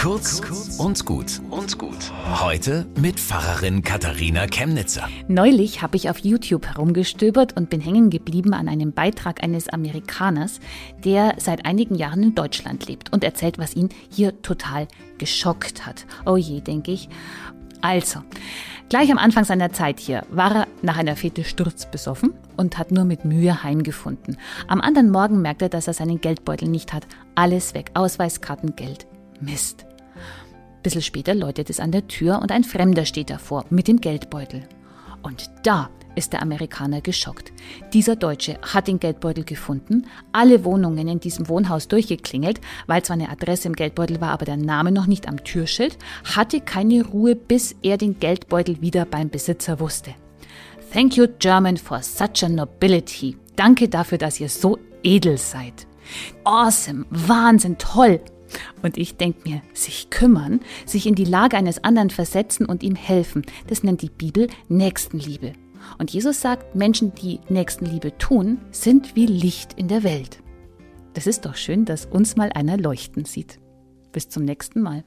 Kurz und gut und gut. Heute mit Pfarrerin Katharina Chemnitzer. Neulich habe ich auf YouTube herumgestöbert und bin hängen geblieben an einem Beitrag eines Amerikaners, der seit einigen Jahren in Deutschland lebt und erzählt, was ihn hier total geschockt hat. Oh je, denke ich. Also, gleich am Anfang seiner Zeit hier war er nach einer Fete sturzbesoffen und hat nur mit Mühe heimgefunden. Am anderen Morgen merkt er, dass er seinen Geldbeutel nicht hat. Alles weg, Ausweiskarten, Geld. Mist. Bisschen später läutet es an der Tür und ein Fremder steht davor mit dem Geldbeutel. Und da ist der Amerikaner geschockt. Dieser Deutsche hat den Geldbeutel gefunden, alle Wohnungen in diesem Wohnhaus durchgeklingelt, weil zwar eine Adresse im Geldbeutel war, aber der Name noch nicht am Türschild, hatte keine Ruhe, bis er den Geldbeutel wieder beim Besitzer wusste. Thank you, German, for such a nobility. Danke dafür, dass ihr so edel seid. Awesome, Wahnsinn, toll. Und ich denke mir, sich kümmern, sich in die Lage eines anderen versetzen und ihm helfen, das nennt die Bibel Nächstenliebe. Und Jesus sagt, Menschen, die Nächstenliebe tun, sind wie Licht in der Welt. Das ist doch schön, dass uns mal einer leuchten sieht. Bis zum nächsten Mal.